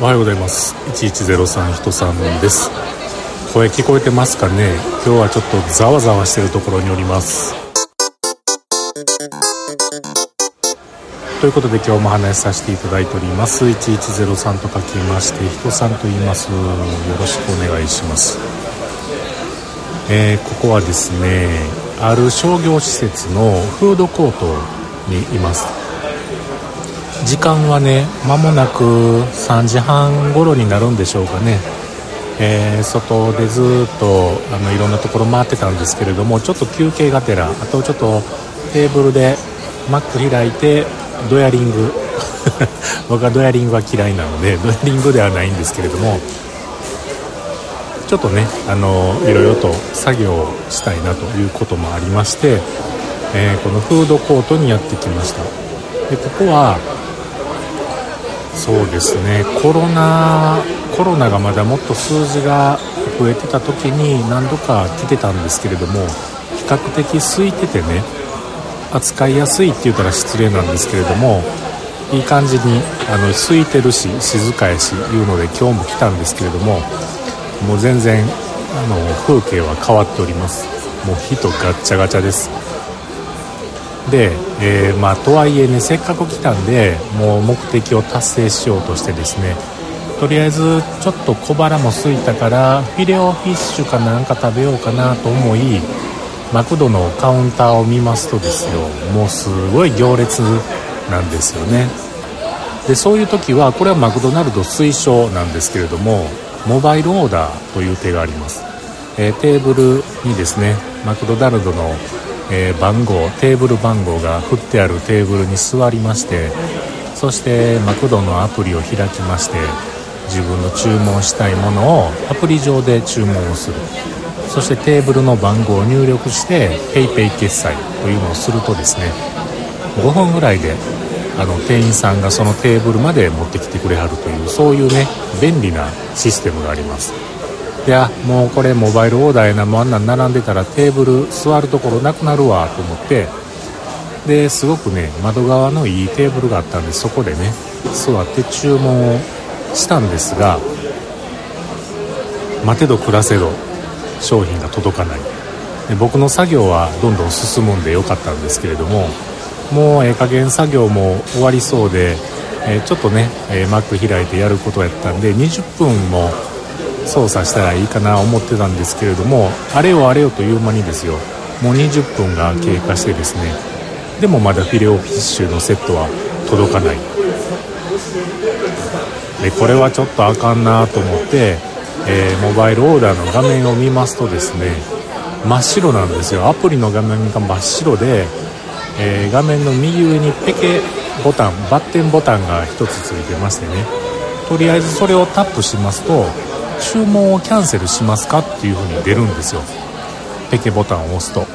おはようございます。1103人さんです。声聞こえてますかね？今日はちょっとざわざわしてるところにおります。ということで今日も話しさせていただいております。1103と書きまして人さんと言います。よろしくお願いします。えー、ここはですねある商業施設のフードコートにいます。時間はね間もなく3時半頃になるんでしょうかね、えー、外でずっとあのいろんなところ回ってたんですけれどもちょっと休憩がてらあとちょっとテーブルでマック開いてドヤリング。僕はドヤリングは嫌いなのでドヤリングではないんですけれどもちょっとねあのいろいろと作業をしたいなということもありまして、えー、このフードコートにやってきました。でここはそうですね。コロナコロナがまだもっと数字が増えてた時に何度か来てたんですけれども比較的空いててね扱いやすいって言ったら失礼なんですけれどもいい感じにあの空いてるし静かやしいうので今日も来たんですけれどももう全然あの風景は変わっております。もう人ガッチャガチャです。で、えー、まあ、とはいえねせっかく来たんでもう目的を達成しようとしてですねとりあえずちょっと小腹も空いたからフィレオフィッシュかなんか食べようかなと思いマクドのカウンターを見ますとですよもうすごい行列なんですよね。でそういう時はこれはマクドナルド推奨なんですけれどもモバイルオーダーという手があります、えー、テーブルにですねマクドナルドのえー、番号テーブル番号が振ってあるテーブルに座りましてそしてマクドのアプリを開きまして自分の注文したいものをアプリ上で注文をする。そしてテーブルの番号を入力して PayPay 決済というのをするとですね5分ぐらいであの店員さんがそのテーブルまで持ってきてくれはるというそういうね便利なシステムがあります。やもうこれモバイルオーダーやなもうあんなん並んでたらテーブル座るところなくなるわと思って。ですごくね窓側のいいテーブルがあったんでそこでね座って注文をしたんですが待てど暮らせど商品が届かない。で僕の作業はどんどん進むんでよかったんですけれどももうええ加減作業も終わりそうで、えー、ちょっとね、えー、マック開いてやることやったんで20分も操作したらいいかな思ってたんですけれどもあれよあれよという間にですよもう20分が経過してですねでもまだフィレオフィッシュのセットは届かない。でこれはちょっとあかんなと思って、えー、モバイルオーダーの画面を見ますとですね真っ白なんですよ。アプリの画面が真っ白で、えー、画面の右上にペケボタンバッテンボタンが1つついてましてね。とりあえずそれをタップしますと注文をキャンセルしますかっていう風に出るんですよ。ペケボタンを押すと。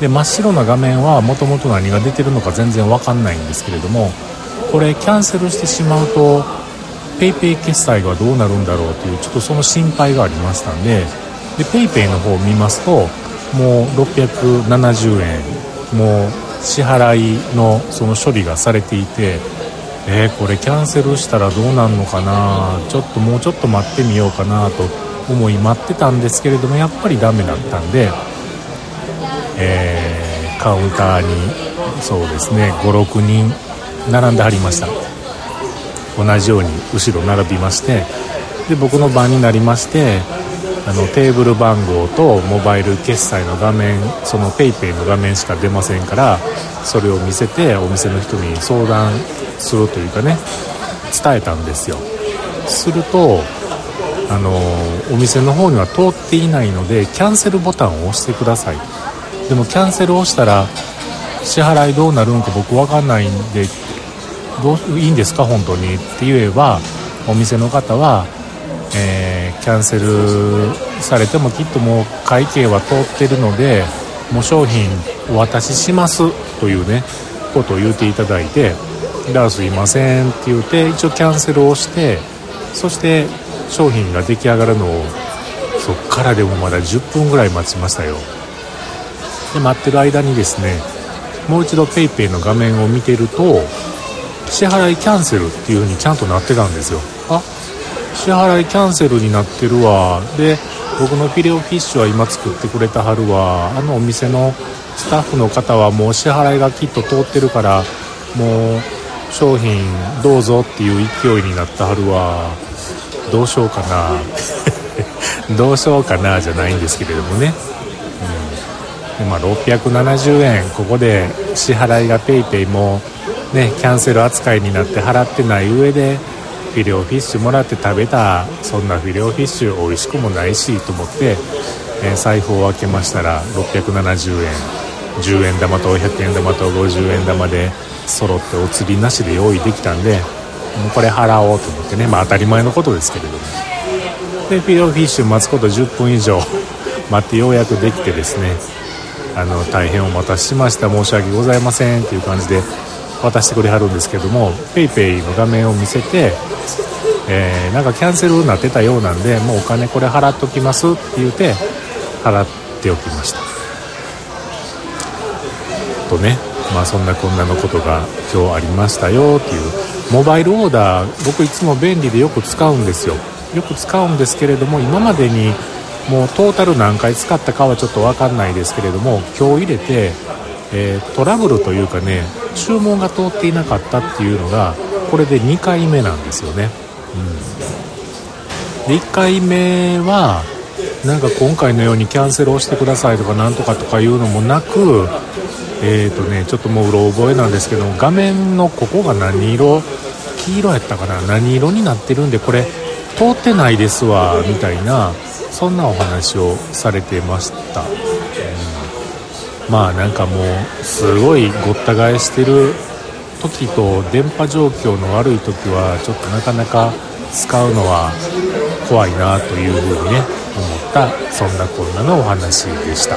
で真っ白な画面はもともと何が出てるのか全然わかんないんですけれどもこれキャンセルしてしまうと PayPay 決済がどうなるんだろうというちょっとその心配がありましたんでで PayPay の方を見ますともう670円もう支払いのその処理がされていてえー、これキャンセルしたらどうなんのかな？ちょっともうちょっと待ってみようかなと思い待ってたんですけれどもやっぱりダメだったんで、えー、カウンターにそうですね56人並んではりました。同じように後ろ並びましてで僕の番になりましてあのテーブル番号とモバイル決済の画面その PayPay の画面しか出ませんからそれを見せてお店の人に相談するというかね伝えたんですよ。するとあのお店の方には通っていないのでキャンセルボタンを押してくださいでもキャンセルをしたら支払いどうなるんか僕分かんないんでどういいんですか本当に？って言えばお店の方は、えー、キャンセルされてもきっともう会計は通ってるのでもう商品お渡ししますというねことを言うていただいてだからすいませんって言うて一応キャンセルをしてそして商品が出来上がるのをそっからでもまだ10分ぐらい待ちましたよ。で待ってる間にですねもう一度 PayPay の画面を見てると支払いキャンセルっていう風にちゃんとなってたんですよ。あ支払いキャンセルになってるわ。で僕のフィレオフィッシュは今作ってくれたはるわ。あのお店のスタッフの方はもう支払いがきっと通ってるからもう商品どうぞっていう勢いになったはるわ。どうしようかな。どうしようかなじゃないんですけれどもね、うん。でまあ、670円。ここで支払いが PayPay もねキャンセル扱いになって払ってない上でィレオフィッシュもらって食べた。そんなフィレオフィッシュ美味しくもないしと思って、えー、財布を開けましたら670円。10円玉と100円玉と50円玉で揃ってお釣りなしで用意できたんでもうこれ払おうと思ってね。まあ当たり前のことですけれども。でフィレオフィッシュ待つこと10分以上 待ってようやくできてですね。あの大変お待たせしました。申し訳ございませんっていう感じで渡してくれはるんですけども PayPay の画面を見せて、えー、なんかキャンセルになってたようなんでもうお金これ払っときますって言うて払っておきました。とねまあそんなこんなのことが今日ありましたよっていう。モバイルオーダー僕いつも便利でよく使うんですよ。よく使うんですけれども今までにもうトータル何回使ったかはちょっと分かんないですけれども今日入れてえー、トラブルというかね注文が通っていなかったっていうのがこれで2回目なんですよね、うん、で1回目はなんか今回のようにキャンセルをしてくださいとかなんとかとかいうのもなくえーとねちょっともううろ覚えなんですけど画面のここが何色黄色やったかな何色になってるんでこれ通ってないですわみたいなそんなお話をされてました、まあなんかもうすごいごった返してる時と電波状況の悪い時はちょっとなかなか使うのは怖いなというふうにね思ったそんなこんなのお話でした。